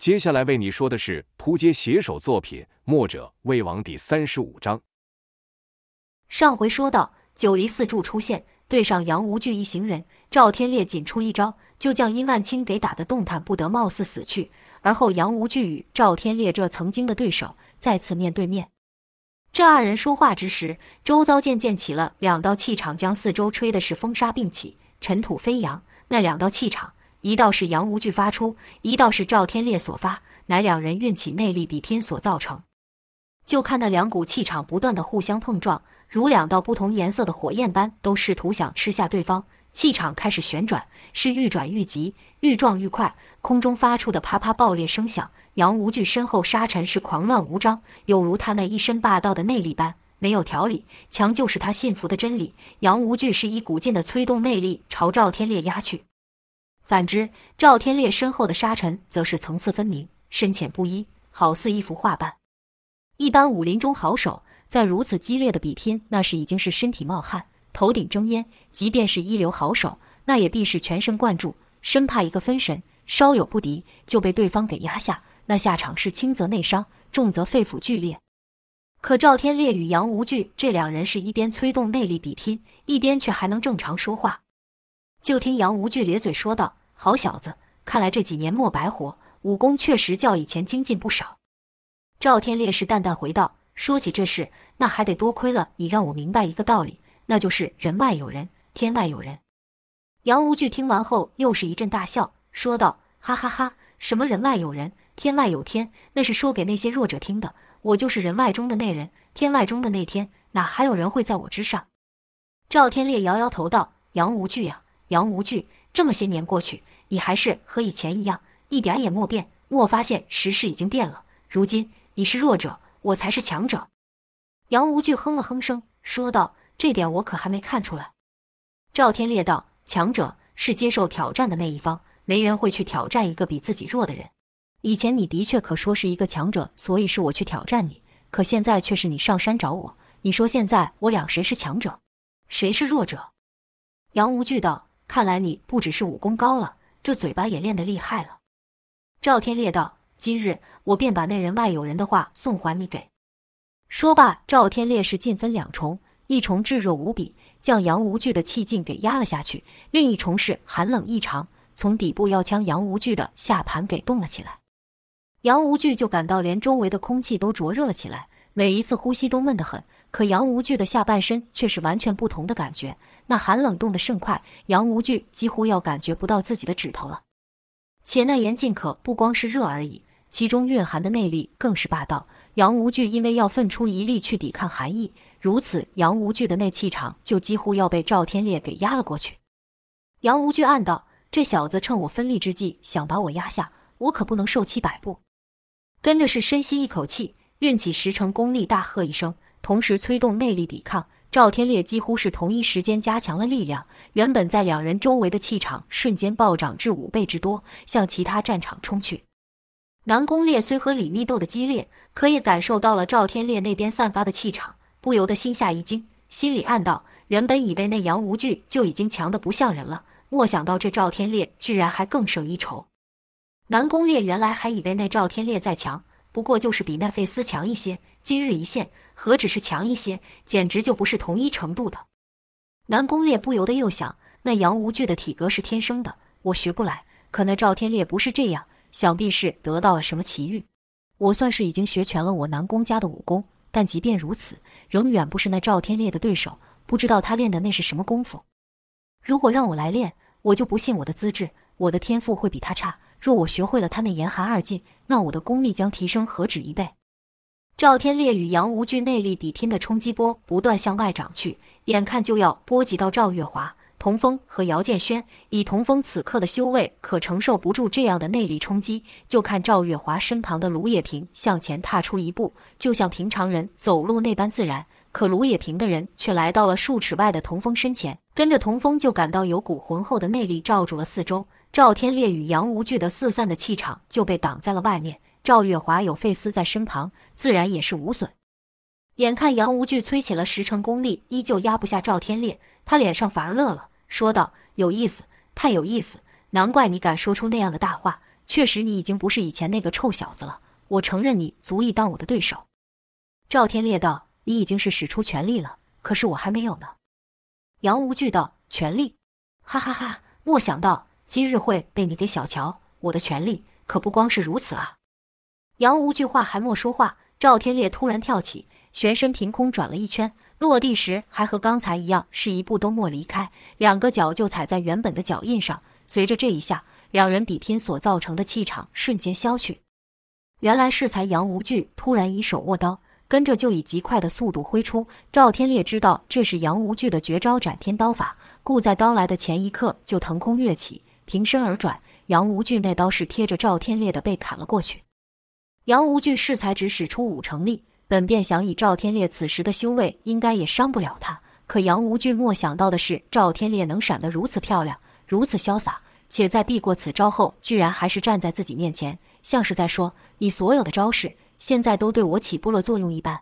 接下来为你说的是扑街写手作品《墨者魏王》第三十五章。上回说到，九黎四柱出现，对上杨无惧一行人，赵天烈仅出一招，就将殷万清给打得动弹不得，貌似死去。而后杨无惧与赵天烈这曾经的对手再次面对面。这二人说话之时，周遭渐渐起了两道气场，将四周吹的是风沙并起，尘土飞扬。那两道气场。一道是杨无惧发出，一道是赵天烈所发，乃两人运起内力比拼所造成。就看那两股气场不断的互相碰撞，如两道不同颜色的火焰般，都试图想吃下对方。气场开始旋转，是愈转愈急，愈撞愈快。空中发出的啪啪爆裂声响，杨无惧身后沙尘是狂乱无章，有如他那一身霸道的内力般没有条理。强就是他信服的真理。杨无惧是一股劲的催动内力朝赵天烈压去。反之，赵天烈身后的沙尘则是层次分明、深浅不一，好似一幅画般。一般武林中好手在如此激烈的比拼，那是已经是身体冒汗、头顶蒸烟；即便是一流好手，那也必是全神贯注，生怕一个分神，稍有不敌就被对方给压下。那下场是轻则内伤，重则肺腑剧裂。可赵天烈与杨无惧这两人是一边催动内力比拼，一边却还能正常说话。就听杨无惧咧嘴说道。好小子，看来这几年没白活，武功确实较以前精进不少。赵天烈是淡淡回道：“说起这事，那还得多亏了你，让我明白一个道理，那就是人外有人，天外有人。”杨无惧听完后又是一阵大笑，说道：“哈哈哈，什么人外有人，天外有天，那是说给那些弱者听的。我就是人外中的那人，天外中的那天，哪还有人会在我之上？”赵天烈摇摇头道：“杨无惧呀，杨无惧，这么些年过去。”你还是和以前一样，一点也没变。莫发现时势已经变了。如今你是弱者，我才是强者。杨无惧哼了哼声，说道：“这点我可还没看出来。”赵天烈道：“强者是接受挑战的那一方，没人会去挑战一个比自己弱的人。以前你的确可说是一个强者，所以是我去挑战你。可现在却是你上山找我。你说现在我俩谁是强者，谁是弱者？”杨无惧道：“看来你不只是武功高了。”这嘴巴也练得厉害了。赵天烈道：“今日我便把那人外有人的话送还你给。”说罢，赵天烈是进分两重，一重炙热无比，将杨无惧的气劲给压了下去；另一重是寒冷异常，从底部要将杨无惧的下盘给冻了起来。杨无惧就感到连周围的空气都灼热了起来，每一次呼吸都闷得很。可杨无惧的下半身却是完全不同的感觉。那寒冷冻得甚快，杨无惧几乎要感觉不到自己的指头了。且那严劲可不光是热而已，其中蕴含的内力更是霸道。杨无惧因为要奋出一力去抵抗寒意，如此杨无惧的那气场就几乎要被赵天烈给压了过去。杨无惧暗道：这小子趁我分力之际想把我压下，我可不能受其摆布。跟着是深吸一口气，运起十成功力，大喝一声，同时催动内力抵抗。赵天烈几乎是同一时间加强了力量，原本在两人周围的气场瞬间暴涨至五倍之多，向其他战场冲去。南宫烈虽和李密斗得激烈，可也感受到了赵天烈那边散发的气场，不由得心下一惊，心里暗道：原本以为那杨无惧就已经强得不像人了，莫想到这赵天烈居然还更胜一筹。南宫烈原来还以为那赵天烈再强，不过就是比那费斯强一些。今日一现。何止是强一些，简直就不是同一程度的。南宫烈不由得又想：那杨无惧的体格是天生的，我学不来；可那赵天烈不是这样，想必是得到了什么奇遇。我算是已经学全了我南宫家的武功，但即便如此，仍远不是那赵天烈的对手。不知道他练的那是什么功夫。如果让我来练，我就不信我的资质、我的天赋会比他差。若我学会了他那严寒二劲，那我的功力将提升何止一倍。赵天烈与杨无惧内力比拼的冲击波不断向外涨去，眼看就要波及到赵月华、童风和姚建轩。以童风此刻的修为，可承受不住这样的内力冲击。就看赵月华身旁的卢也平向前踏出一步，就像平常人走路那般自然。可卢也平的人却来到了数尺外的童风身前，跟着童风就感到有股浑厚的内力罩住了四周。赵天烈与杨无惧的四散的气场就被挡在了外面。赵月华有费斯在身旁，自然也是无损。眼看杨无惧催起了十成功力，依旧压不下赵天烈，他脸上反而乐了，说道：“有意思，太有意思！难怪你敢说出那样的大话，确实你已经不是以前那个臭小子了。我承认你足以当我的对手。”赵天烈道：“你已经是使出全力了，可是我还没有呢。”杨无惧道：“全力？哈哈哈！莫想到今日会被你给小瞧。我的权利可不光是如此啊！”杨无惧话还没说话，赵天烈突然跳起，旋身凭空转了一圈，落地时还和刚才一样，是一步都没离开，两个脚就踩在原本的脚印上。随着这一下，两人比拼所造成的气场瞬间消去。原来是才杨无惧突然以手握刀。跟着就以极快的速度挥出，赵天烈知道这是杨无惧的绝招斩天刀法，故在刀来的前一刻就腾空跃起，平身而转。杨无惧那刀是贴着赵天烈的背砍了过去。杨无惧适才只使出五成力，本便想以赵天烈此时的修为，应该也伤不了他。可杨无惧莫想到的是，赵天烈能闪得如此漂亮，如此潇洒，且在避过此招后，居然还是站在自己面前，像是在说：“你所有的招式。”现在都对我起不了作用一般。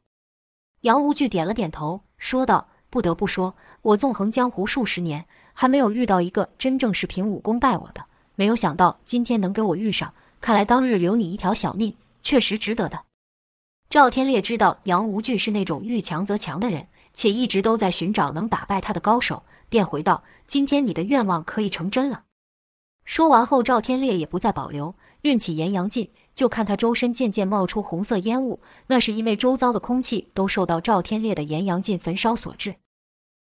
杨无惧点了点头，说道：“不得不说，我纵横江湖数十年，还没有遇到一个真正是凭武功败我的。没有想到今天能给我遇上，看来当日留你一条小命，确实值得的。”赵天烈知道杨无惧是那种遇强则强的人，且一直都在寻找能打败他的高手，便回道：“今天你的愿望可以成真了。”说完后，赵天烈也不再保留，运起炎阳劲。就看他周身渐渐冒出红色烟雾，那是因为周遭的空气都受到赵天烈的炎阳劲焚烧所致。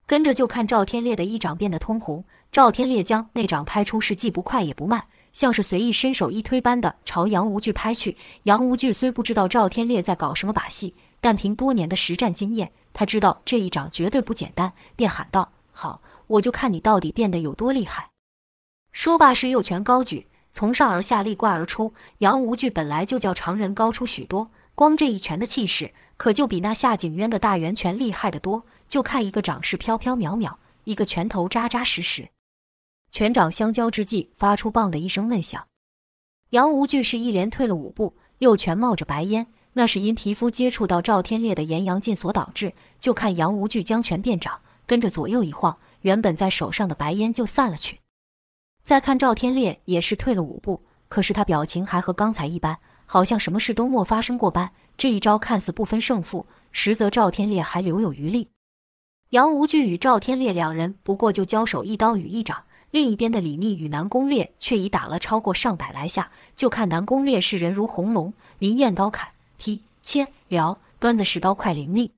跟着就看赵天烈的一掌变得通红，赵天烈将那掌拍出，是既不快也不慢，像是随意伸手一推般的朝杨无惧拍去。杨无惧虽不知道赵天烈在搞什么把戏，但凭多年的实战经验，他知道这一掌绝对不简单，便喊道：“好，我就看你到底变得有多厉害。”说罢，是右拳高举。从上而下立贯而出，杨无惧本来就较常人高出许多，光这一拳的气势，可就比那夏景渊的大圆拳厉害得多。就看一个掌势飘飘渺渺，一个拳头扎扎实实，拳掌相交之际，发出“棒”的一声闷响。杨无惧是一连退了五步，右拳冒着白烟，那是因皮肤接触到赵天烈的炎阳劲所导致。就看杨无惧将拳变掌，跟着左右一晃，原本在手上的白烟就散了去。再看赵天烈也是退了五步，可是他表情还和刚才一般，好像什么事都没发生过般。这一招看似不分胜负，实则赵天烈还留有余力。杨无惧与赵天烈两人不过就交手一刀与一掌，另一边的李密与南宫烈却已打了超过上百来下。就看南宫烈是人如红龙，灵焰刀砍、劈、切、撩，端的是刀快凌厉。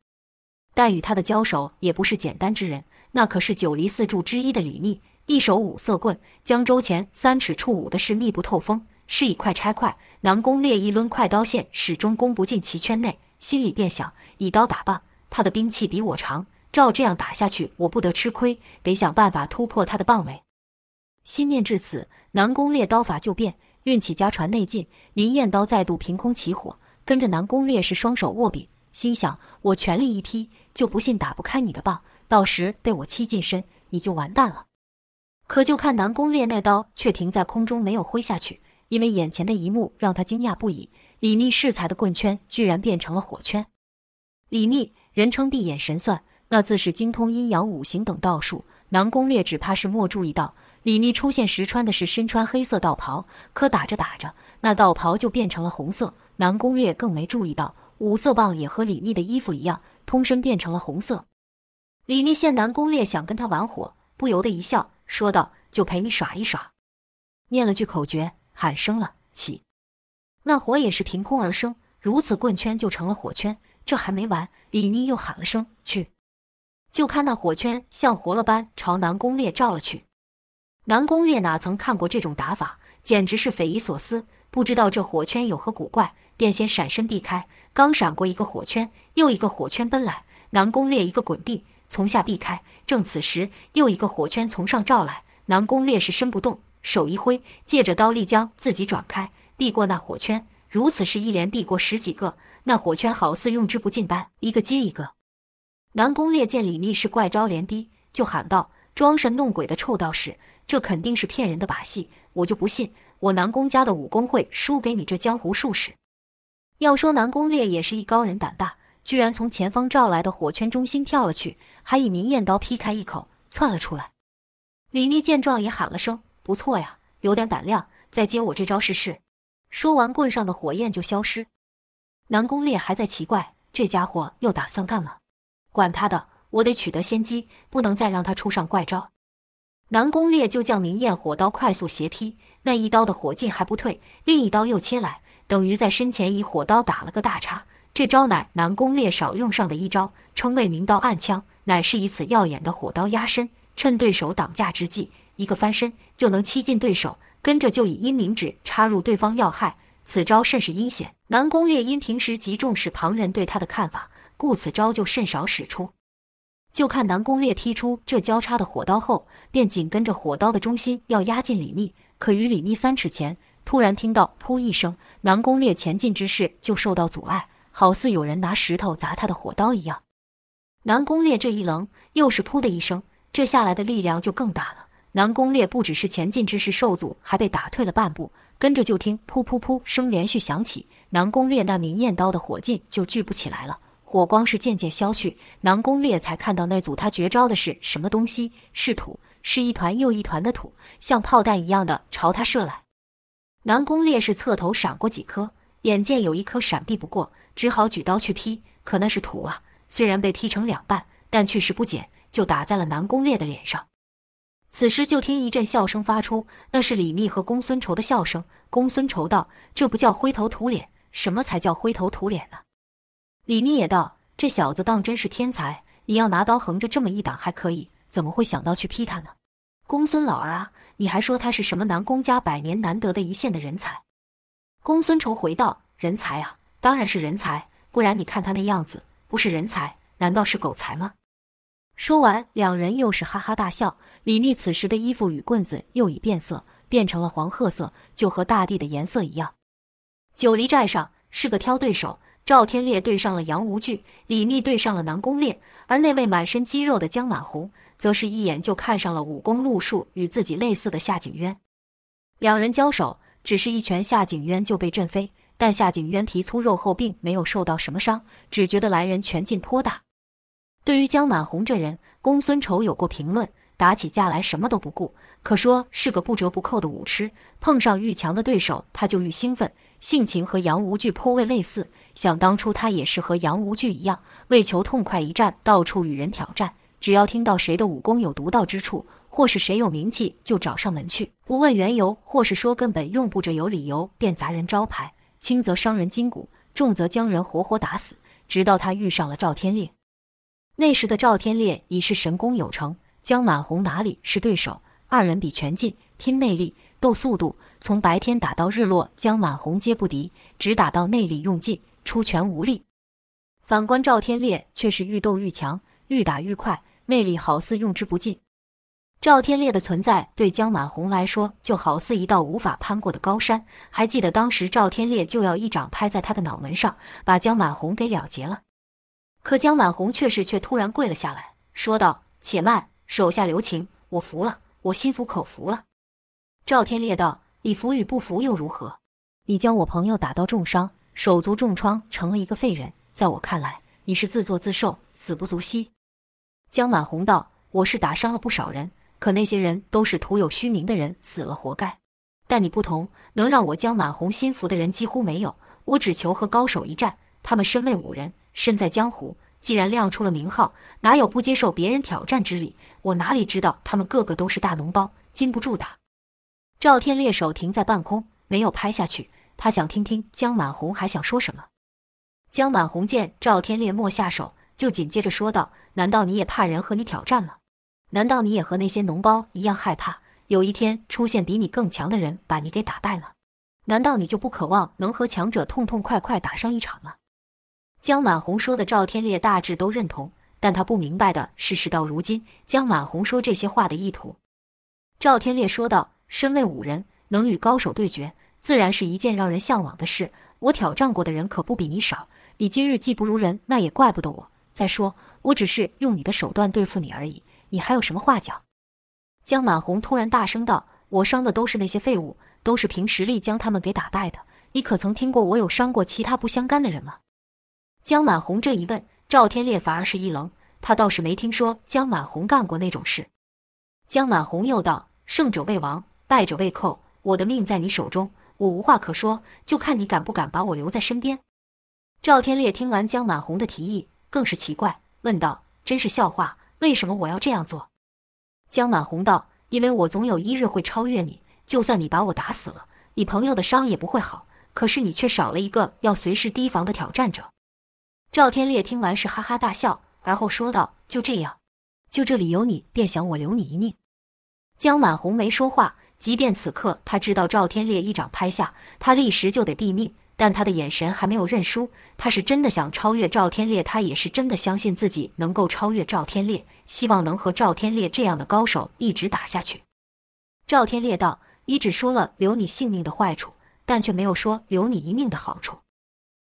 但与他的交手也不是简单之人，那可是九黎四柱之一的李密。一手五色棍，江周前三尺处舞的是密不透风，是以快拆快。南宫烈一抡快刀线，始终攻不进其圈内，心里便想：以刀打棒，他的兵器比我长，照这样打下去，我不得吃亏，得想办法突破他的棒尾。心念至此，南宫烈刀法就变，运起家传内劲，灵焰刀再度凭空起火，跟着南宫烈是双手握柄，心想：我全力一劈，就不信打不开你的棒，到时被我欺近身，你就完蛋了。可就看南宫烈那刀却停在空中，没有挥下去，因为眼前的一幕让他惊讶不已。李密适才的棍圈居然变成了火圈。李密人称地眼神算，那自是精通阴阳五行等道术。南宫烈只怕是没注意到，李密出现时穿的是身穿黑色道袍，可打着打着，那道袍就变成了红色。南宫烈更没注意到，五色棒也和李密的衣服一样，通身变成了红色。李密见南宫烈想跟他玩火，不由得一笑。说道：“就陪你耍一耍。”念了句口诀，喊声了起，那火也是凭空而生，如此棍圈就成了火圈。这还没完，李妮又喊了声“去”，就看那火圈像活了般朝南宫烈照了去。南宫烈哪曾看过这种打法，简直是匪夷所思，不知道这火圈有何古怪，便先闪身避开。刚闪过一个火圈，又一个火圈奔来，南宫烈一个滚地。从下避开，正此时，又一个火圈从上照来。南宫烈是身不动，手一挥，借着刀力将自己转开，避过那火圈。如此是一连避过十几个，那火圈好似用之不尽般，一个接一个。南宫烈见李密是怪招连逼，就喊道：“装神弄鬼的臭道士，这肯定是骗人的把戏，我就不信我南宫家的武功会输给你这江湖术士。”要说南宫烈也是一高人胆大。居然从前方照来的火圈中心跳了去，还以明艳刀劈开一口窜了出来。李密见状也喊了声：“不错呀，有点胆量，再接我这招试试。”说完，棍上的火焰就消失。南宫烈还在奇怪，这家伙又打算干嘛？管他的，我得取得先机，不能再让他出上怪招。南宫烈就将明艳火刀快速斜劈，那一刀的火劲还不退，另一刀又切来，等于在身前以火刀打了个大叉。这招乃南宫烈少用上的一招，称为明刀暗枪，乃是以此耀眼的火刀压身，趁对手挡架之际，一个翻身就能欺近对手，跟着就以阴灵指插入对方要害。此招甚是阴险。南宫烈因平时极重视旁人对他的看法，故此招就甚少使出。就看南宫烈劈出这交叉的火刀后，便紧跟着火刀的中心要压近李密，可于李密三尺前，突然听到“噗”一声，南宫烈前进之势就受到阻碍。好似有人拿石头砸他的火刀一样，南宫烈这一愣，又是噗的一声，这下来的力量就更大了。南宫烈不只是前进之势受阻，还被打退了半步。跟着就听噗噗噗声连续响起，南宫烈那明艳刀的火劲就聚不起来了，火光是渐渐消去。南宫烈才看到那组他绝招的是什么东西，是土，是一团又一团的土，像炮弹一样的朝他射来。南宫烈是侧头闪过几颗，眼见有一颗闪避不过。只好举刀去劈，可那是土啊！虽然被劈成两半，但去势不减，就打在了南宫烈的脸上。此时就听一阵笑声发出，那是李密和公孙仇的笑声。公孙仇道：“这不叫灰头土脸，什么才叫灰头土脸呢？”李密也道：“这小子当真是天才！你要拿刀横着这么一挡还可以，怎么会想到去劈他呢？”公孙老儿啊，你还说他是什么南宫家百年难得的一现的人才？公孙仇回道：“人才啊！”当然是人才，不然你看他那样子，不是人才，难道是狗才吗？说完，两人又是哈哈大笑。李密此时的衣服与棍子又已变色，变成了黄褐色，就和大地的颜色一样。九黎寨上是个挑对手，赵天烈对上了杨无惧，李密对上了南宫烈，而那位满身肌肉的江满红，则是一眼就看上了武功路数与自己类似的夏景渊。两人交手，只是一拳，夏景渊就被震飞。但夏景渊皮粗肉厚，并没有受到什么伤，只觉得来人拳劲颇大。对于江满红这人，公孙仇有过评论：打起架来什么都不顾，可说是个不折不扣的武痴。碰上愈强的对手，他就愈兴奋，性情和杨无惧颇为类似。想当初他也是和杨无惧一样，为求痛快一战，到处与人挑战。只要听到谁的武功有独到之处，或是谁有名气，就找上门去，不问缘由，或是说根本用不着有理由，便砸人招牌。轻则伤人筋骨，重则将人活活打死。直到他遇上了赵天烈，那时的赵天烈已是神功有成，江满红哪里是对手？二人比拳劲、拼内力、斗速度，从白天打到日落，江满红皆不敌，只打到内力用尽，出拳无力。反观赵天烈，却是愈斗愈强，愈打愈快，内力好似用之不尽。赵天烈的存在对江满红来说就好似一道无法攀过的高山。还记得当时赵天烈就要一掌拍在他的脑门上，把江满红给了结了。可江满红却是却突然跪了下来，说道：“且慢，手下留情，我服了，我心服口服了。”赵天烈道：“你服与不服又如何？你将我朋友打到重伤，手足重创，成了一个废人，在我看来，你是自作自受，死不足惜。”江满红道：“我是打伤了不少人。”可那些人都是徒有虚名的人，死了活该。但你不同，能让我江满红心服的人几乎没有。我只求和高手一战。他们身为武人，身在江湖，既然亮出了名号，哪有不接受别人挑战之理？我哪里知道他们个个都是大脓包，经不住打。赵天烈手停在半空，没有拍下去。他想听听江满红还想说什么。江满红见赵天烈莫下手，就紧接着说道：“难道你也怕人和你挑战吗？”难道你也和那些脓包一样害怕有一天出现比你更强的人把你给打败了？难道你就不渴望能和强者痛痛快快打上一场吗？江满红说的赵天烈大致都认同，但他不明白的是，事到如今，江满红说这些话的意图。赵天烈说道：“身为武人，能与高手对决，自然是一件让人向往的事。我挑战过的人可不比你少，你今日技不如人，那也怪不得我。再说，我只是用你的手段对付你而已。”你还有什么话讲？江满红突然大声道：“我伤的都是那些废物，都是凭实力将他们给打败的。你可曾听过我有伤过其他不相干的人吗？”江满红这一问，赵天烈反而是一愣，他倒是没听说江满红干过那种事。江满红又道：“胜者为王，败者为寇。我的命在你手中，我无话可说，就看你敢不敢把我留在身边。”赵天烈听完江满红的提议，更是奇怪，问道：“真是笑话，为什么我要这样做？”江满红道：“因为我总有一日会超越你，就算你把我打死了，你朋友的伤也不会好。可是你却少了一个要随时提防的挑战者。”赵天烈听完是哈哈大笑，而后说道：“就这样，就这里有你，便想我留你一命。”江满红没说话，即便此刻他知道赵天烈一掌拍下，他立时就得毙命。但他的眼神还没有认输，他是真的想超越赵天烈，他也是真的相信自己能够超越赵天烈，希望能和赵天烈这样的高手一直打下去。赵天烈道：“你只说了留你性命的坏处，但却没有说留你一命的好处。”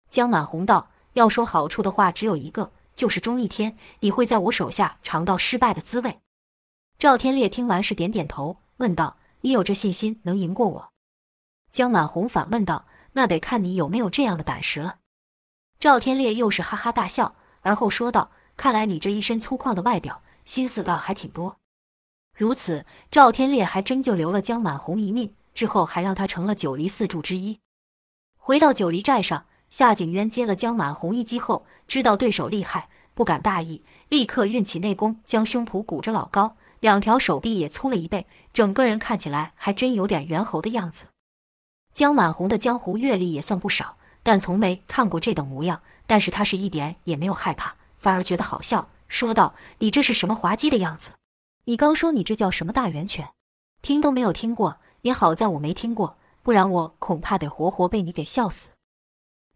江满红道：“要说好处的话，只有一个，就是钟一天你会在我手下尝到失败的滋味。”赵天烈听完是点点头，问道：“你有这信心能赢过我？”江满红反问道。那得看你有没有这样的胆识了。赵天烈又是哈哈大笑，而后说道：“看来你这一身粗犷的外表，心思倒还挺多。”如此，赵天烈还真就留了江满红一命，之后还让他成了九黎四柱之一。回到九黎寨上，夏景渊接了江满红一击后，知道对手厉害，不敢大意，立刻运起内功，将胸脯鼓着老高，两条手臂也粗了一倍，整个人看起来还真有点猿猴的样子。江满红的江湖阅历也算不少，但从没看过这等模样。但是他是一点也没有害怕，反而觉得好笑，说道：“你这是什么滑稽的样子？你刚说你这叫什么大圆拳？听都没有听过。也好在我没听过，不然我恐怕得活活被你给笑死。”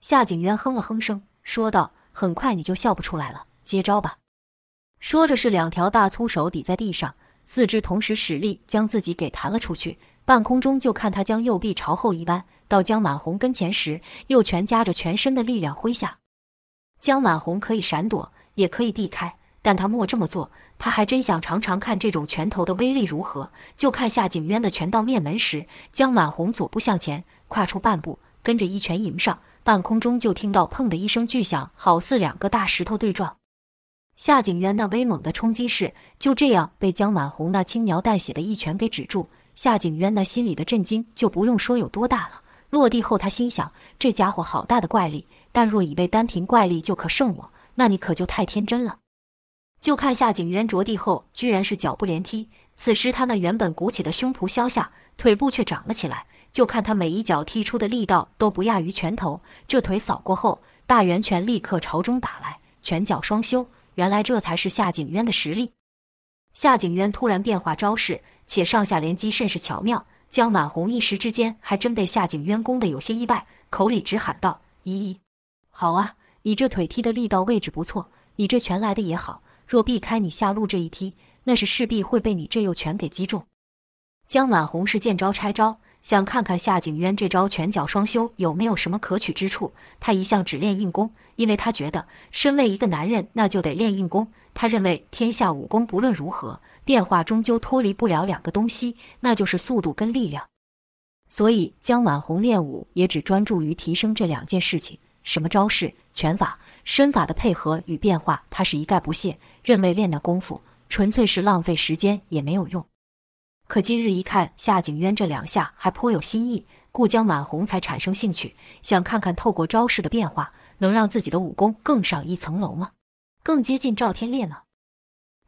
夏景渊哼了哼声，说道：“很快你就笑不出来了，接招吧。”说着是两条大粗手抵在地上，四肢同时使力，将自己给弹了出去。半空中就看他将右臂朝后一弯，到江满红跟前时，右拳夹着全身的力量挥下。江满红可以闪躲，也可以避开，但他莫这么做。他还真想尝尝看这种拳头的威力如何。就看夏景渊的拳到面门时，江满红左步向前，跨出半步，跟着一拳迎上，半空中就听到砰的一声巨响，好似两个大石头对撞。夏景渊那威猛的冲击势就这样被江满红那轻描淡写的一拳给止住。夏景渊那心里的震惊就不用说有多大了。落地后，他心想：这家伙好大的怪力，但若以为单凭怪力就可胜我，那你可就太天真了。就看夏景渊着地后，居然是脚步连踢。此时他那原本鼓起的胸脯消下，腿部却长了起来。就看他每一脚踢出的力道都不亚于拳头。这腿扫过后，大圆拳立刻朝中打来，拳脚双修。原来这才是夏景渊的实力。夏景渊突然变化招式。且上下连击甚是巧妙，江满红一时之间还真被夏景渊攻得有些意外，口里直喊道：“咦，好啊，你这腿踢的力道位置不错，你这拳来的也好。若避开你下路这一踢，那是势必会被你这右拳给击中。”江满红是见招拆招，想看看夏景渊这招拳脚双修有没有什么可取之处。他一向只练硬功，因为他觉得身为一个男人，那就得练硬功。他认为天下武功不论如何。变化终究脱离不了两个东西，那就是速度跟力量。所以江晚红练武也只专注于提升这两件事情。什么招式、拳法、身法的配合与变化，他是一概不屑，认为练那功夫纯粹是浪费时间，也没有用。可今日一看夏景渊这两下还颇有新意，故江满红才产生兴趣，想看看透过招式的变化，能让自己的武功更上一层楼吗？更接近赵天烈呢？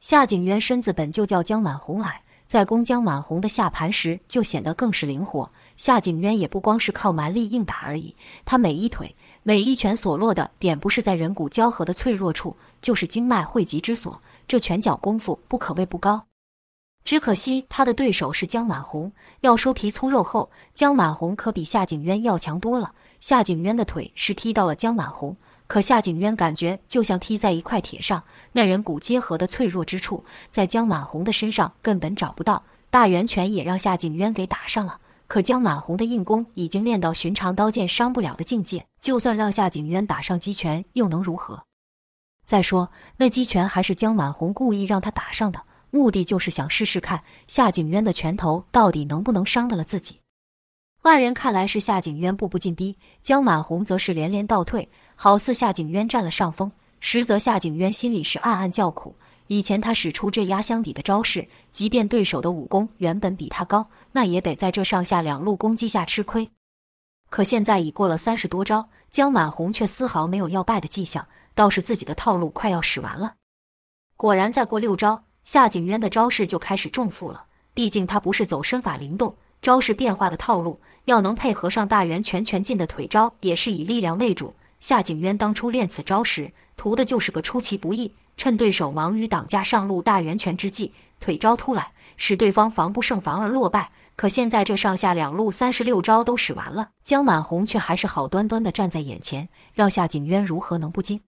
夏景渊身子本就较江满红矮，在攻江满红的下盘时就显得更是灵活。夏景渊也不光是靠蛮力硬打而已，他每一腿、每一拳所落的点，不是在人骨交合的脆弱处，就是经脉汇集之所。这拳脚功夫不可谓不高，只可惜他的对手是江满红。要说皮粗肉厚，江满红可比夏景渊要强多了。夏景渊的腿是踢到了江满红。可夏景渊感觉就像踢在一块铁上，那人骨结合的脆弱之处，在江满红的身上根本找不到。大圆拳也让夏景渊给打上了。可江满红的硬功已经练到寻常刀剑伤不了的境界，就算让夏景渊打上击拳，又能如何？再说那击拳还是江满红故意让他打上的，目的就是想试试看夏景渊的拳头到底能不能伤得了自己。外人看来是夏景渊步步进逼，江满红则是连连倒退，好似夏景渊占了上风。实则夏景渊心里是暗暗叫苦。以前他使出这压箱底的招式，即便对手的武功原本比他高，那也得在这上下两路攻击下吃亏。可现在已过了三十多招，江满红却丝毫没有要败的迹象，倒是自己的套路快要使完了。果然，再过六招，夏景渊的招式就开始重负了。毕竟他不是走身法灵动、招式变化的套路，要能配合上大圆拳拳劲的腿招，也是以力量为主。夏景渊当初练此招时，图的就是个出其不意，趁对手忙于挡架上路大圆拳之际，腿招突来，使对方防不胜防而落败。可现在这上下两路三十六招都使完了，江满红却还是好端端地站在眼前，让夏景渊如何能不惊？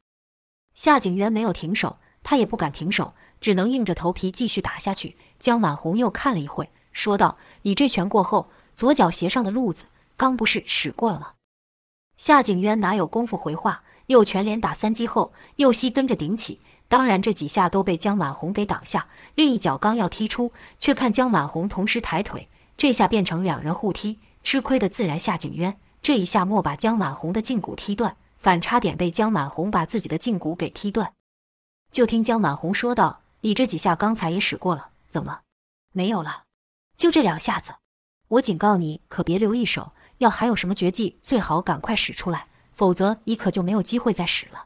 夏景渊没有停手，他也不敢停手，只能硬着头皮继续打下去。江满红又看了一会，说道：“你这拳过后，左脚斜上的路子刚不是使过了吗？”夏景渊哪有功夫回话，右拳连打三击后，右膝跟着顶起。当然，这几下都被江满红给挡下。另一脚刚要踢出，却看江满红同时抬腿，这下变成两人互踢。吃亏的自然夏景渊，这一下莫把江满红的胫骨踢断，反差点被江满红把自己的胫骨给踢断。就听江满红说道：“你这几下刚才也使过了。”怎么，没有了？就这两下子，我警告你，可别留一手。要还有什么绝技，最好赶快使出来，否则你可就没有机会再使了。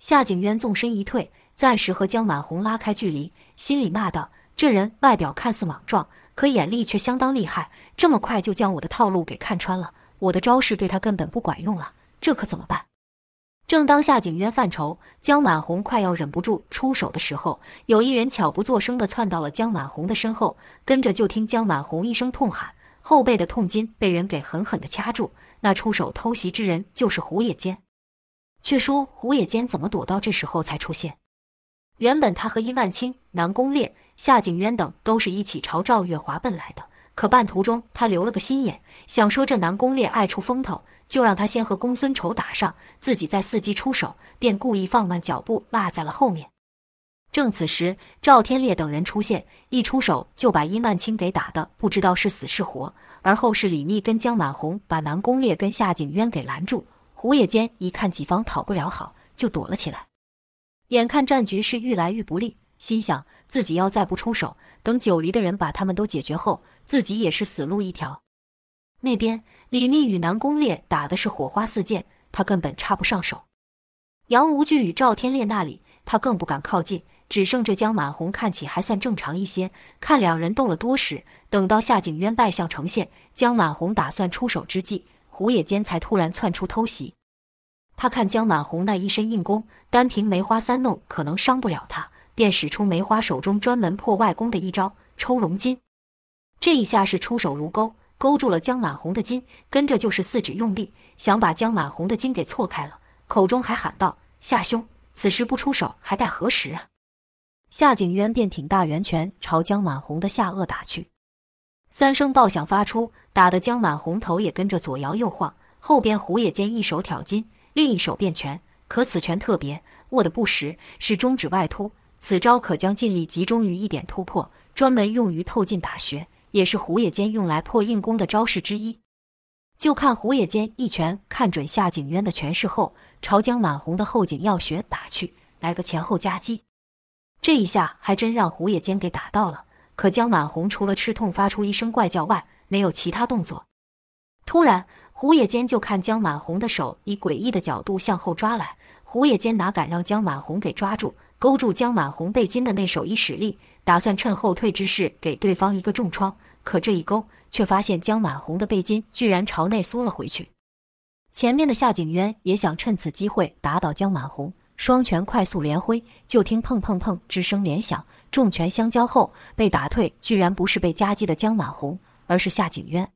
夏景渊纵身一退，暂时和江满红拉开距离，心里骂道：“这人外表看似莽撞，可眼力却相当厉害，这么快就将我的套路给看穿了。我的招式对他根本不管用了，这可怎么办？”正当夏景渊犯愁，江满红快要忍不住出手的时候，有一人悄不作声地窜到了江满红的身后，跟着就听江满红一声痛喊，后背的痛筋被人给狠狠地掐住。那出手偷袭之人就是胡野间。却说胡野间怎么躲到这时候才出现？原本他和殷万清、南宫烈、夏景渊等都是一起朝赵月华奔来的，可半途中他留了个心眼，想说这南宫烈爱出风头。就让他先和公孙仇打上，自己再伺机出手，便故意放慢脚步，落在了后面。正此时，赵天烈等人出现，一出手就把殷万清给打得不知道是死是活。而后是李密跟江满红把南宫烈跟夏景渊给拦住。胡野间一看己方讨不了好，就躲了起来。眼看战局是愈来愈不利，心想自己要再不出手，等九黎的人把他们都解决后，自己也是死路一条。那边李密与南宫烈打的是火花四溅，他根本插不上手。杨无惧与赵天烈那里，他更不敢靠近。只剩这江满红看起还算正常一些。看两人斗了多时，等到夏景渊败相呈现，江满红打算出手之际，胡野间才突然窜出偷袭。他看江满红那一身硬功，单凭梅花三弄可能伤不了他，便使出梅花手中专门破外功的一招抽龙筋。这一下是出手如钩。勾住了江满红的筋，跟着就是四指用力，想把江满红的筋给错开了，口中还喊道：“夏兄，此时不出手还待何时啊？”夏景渊便挺大圆拳朝江满红的下颚打去，三声爆响发出，打得江满红头也跟着左摇右晃。后边胡野间一手挑筋，另一手变拳，可此拳特别，握得不实，是中指外凸。此招可将劲力集中于一点突破，专门用于透劲打穴。也是胡野间用来破硬功的招式之一。就看胡野间一拳看准夏景渊的拳势后，朝江满红的后颈要穴打去，来个前后夹击。这一下还真让胡野间给打到了。可江满红除了吃痛发出一声怪叫外，没有其他动作。突然，胡野间就看江满红的手以诡异的角度向后抓来，胡野间哪敢让江满红给抓住？勾住江满红背筋的那手一使力，打算趁后退之势给对方一个重创。可这一勾，却发现江满红的背筋居然朝内缩了回去。前面的夏景渊也想趁此机会打倒江满红，双拳快速连挥，就听砰砰砰之声连响，重拳相交后被打退，居然不是被夹击的江满红，而是夏景渊。